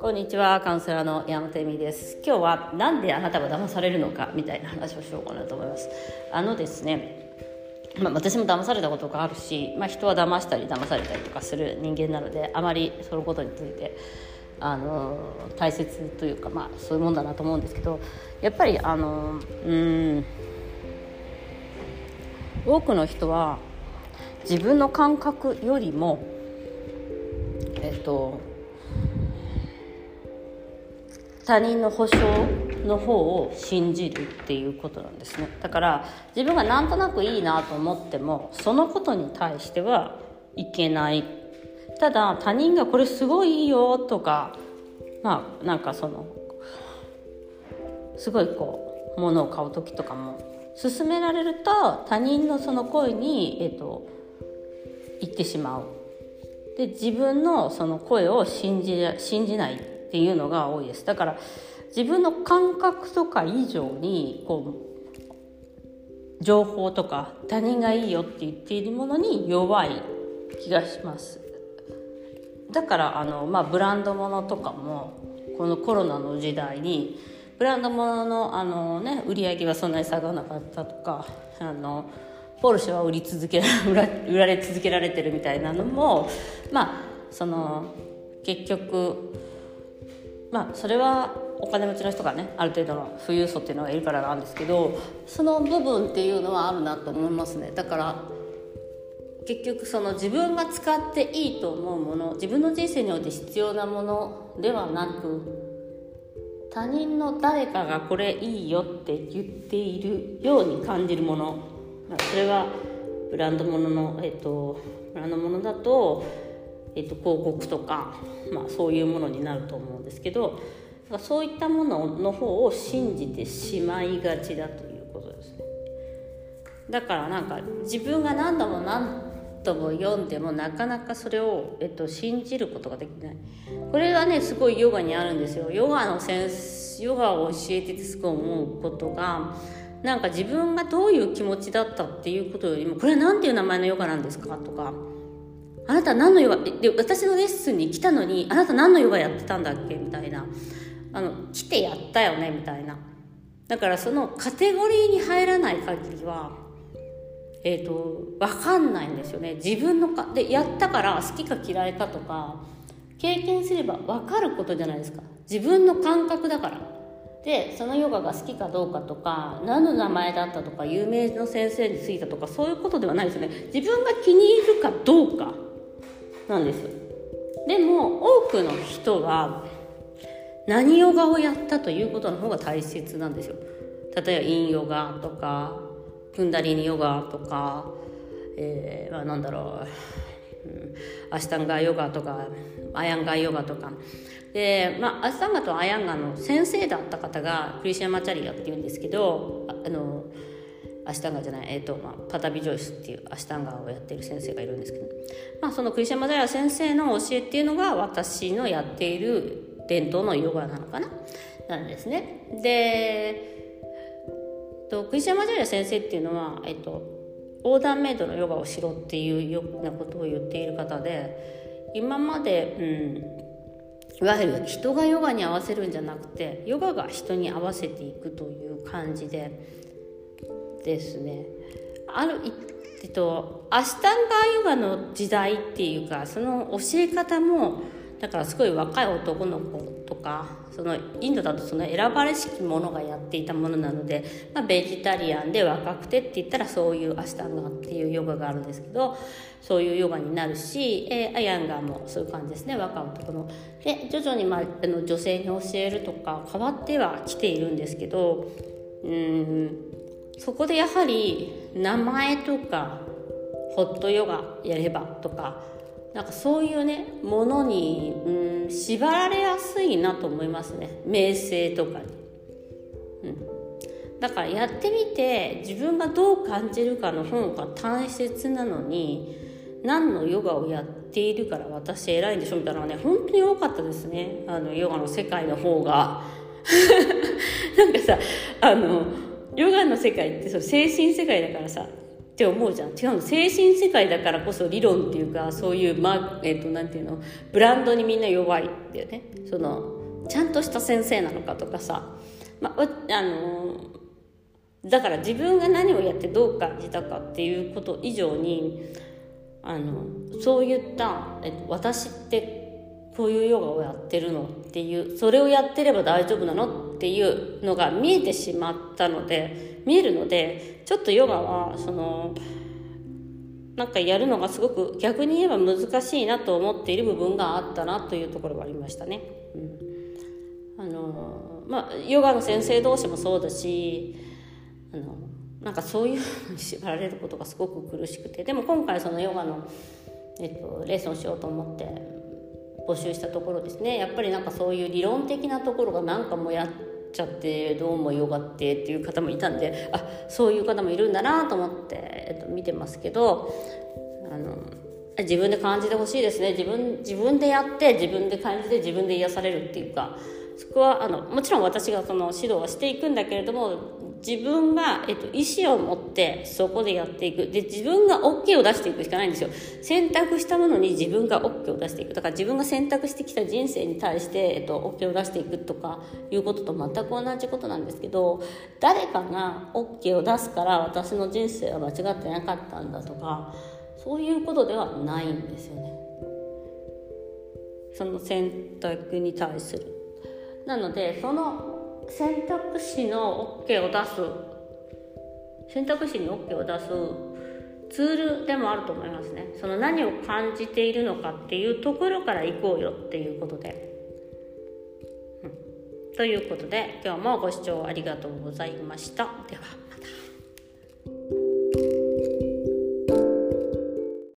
こんにちはカウンセラーの山本恵美です。今日はなんであなたが騙されるのかみたいな話をしようかなと思います。あのですねまあ、私も騙されたことがあるし、まあ、人は騙したり騙されたりとかする人間なのであまりそのことについてあの大切というか、まあ、そういうもんだなと思うんですけどやっぱりあのうん多くの人は自分の感覚よりもえっと他人の保証の方を信じるっていうことなんですね。だから自分がなんとなくいいなと思ってもそのことに対してはいけない。ただ他人がこれすごいいいよとかまあなんかそのすごいこう物を買う時とかも勧められると他人のその声に、えーと、言ってしまう。で自分のその声を信じ信じないっていうのが多いです。だから自分の感覚とか以上にこう情報とか他人がいいよって言っているものに弱い気がします。だからあの、まあ、ブランド物とかもこのコロナの時代にブランド物のあの、ね、売り上げはそんなに下がらなかったとかあのポルシェは売り続け売ら売られ続けられてるみたいなのもまあその結局まあそれはお金持ちの人がねある程度の富裕層っていうのがいるからなんですけどその部分っていうのはあるなと思いますね。だから結局その自分が使っていいと思うもの自分の人生において必要なものではなく他人の誰かがこれいいよって言っているように感じるものそれはブランド物のの、えっと、ブランド物だとえーと、広告とか、まあ、そういうものになると思うんですけどそういったものの方を信じてしまいがちだということですね。だからなんか自分が何度も何度も読んでもなかなかそれを、えっと、信じることができない。これがねすごいヨガにあるんですよ。ヨガのセンスヨガを教えててすごい思うことがなんか自分がどういう気持ちだったっていうことよりもこれは何ていう名前のヨガなんですか？とか。あなた何のヨガで私のレッスンに来たのにあなた何のヨガやってたんだっけ？みたいな。あの来てやったよねみたいな。だからそのカテゴリーに入らない限りはえっ、ー、と分かんないんですよね。自分のかでやったから好きか嫌いかとか経験すれば分かることじゃないですか。自分の感覚だから。でそのヨガが好きかどうかとか何の名前だったとか有名の先生についたとかそういうことではないですよね。自分が気に入るかどうかなんです。でも多くの人は何ヨガをやったということの方が大切なんですよ。例えばインヨガとかクンダリニヨガとか、えー、まあ、なんだろう、アシタンガヨガとかアヤンガヨガとか。で、まあ、アシタンガとアヤンガの先生だった方がクリシアマチャリアっていうんですけどあのアシタンガじゃない、えーとまあ、パタビジョイスっていうアシタンガをやってる先生がいるんですけど、まあ、そのクリシャマザヤ先生の教えっていうのが私のやっている伝統のヨガなのかな？なんですね。でとクリシャマザヤ先生っていうのは、えっ、と、オーダーメイドのヨガをしろっていうようなことを言っている方で今まで、うん、いわゆる人がヨガに合わせるんじゃなくてヨガが人に合わせていくという感じでですね。あるえっとアシタンガーヨガの時代っていうかその教え方もだからすごい若い男の子とかそのインドだとその選ばれしき者がやっていたものなので、まあ、ベジタリアンで若くてって言ったらそういうアシタンガっていうヨガがあるんですけどそういうヨガになるし、えー、アヤンガーもそういう感じですね若い男の。で徐々に、まあ、あの女性に教えるとか変わってはきているんですけどうんそこでやはり名前とかホットヨガやればとかなんかそういうねものに、うん、縛られやすいなと思いますね。名声とかに、うん、だからやってみて自分がどう感じるかの方が大切なのに何のヨガをやっているから私偉いんでしょみたいなのがね本当に多かったですね。あのヨガの世界の方が。なんかさあのヨガの世界ってそう精神世界だからさって思うじゃん。違うの精神世界だからこそ理論っていうかそういうまえっ、ー、となんていうの？ブランドにみんな弱いっていうね。そのちゃんとした先生なのかとかさ、まあのだから自分が何をやってどう感じたかっていうこと以上にあのそういった、えっと、私ってこういうヨガをやってるのっていうそれをやってれば大丈夫なのっていうのが見えてしまったので見えるのでちょっとヨガはそのなんかやるのがすごく逆に言えば難しいなと思っている部分があったなというところがありましたね。うん、あのまあヨガの先生同士もそうだしあのなんかそういうふうに縛られることがすごく苦しくてでも今回そのヨガの、えっと、レッスンをしようと思って募集したところですね。やっぱりなんかそういう理論的なところが何かもやっちゃってどうもヨガってっていう方もいたんであそういう方もいるんだなと思って、えっと、見てますけどあの自分で感じてほしいですね。自分自分でやって自分で感じて自分で癒されるっていうかそこはあのもちろん私がその指導はしていくんだけれども自分が、えっと、意思を持ってそこでやっていく。で自分が OK を出していくしかないんですよ。選択したものに自分が OK を出していく。だから自分が選択してきた人生に対して、えっと、OK を出していくとかいうことと全く同じことなんですけど誰かが OK を出すから私の人生は間違ってなかったんだとかそういうことではないんですよね。その選択に対する。なのでその選択肢の OK を出す。選択肢に OK を出すツールでもあると思いますね。その何を感じているのかっていうところから行こうよっていうことで、うん、ということで今日もご視聴ありがとうございました。では。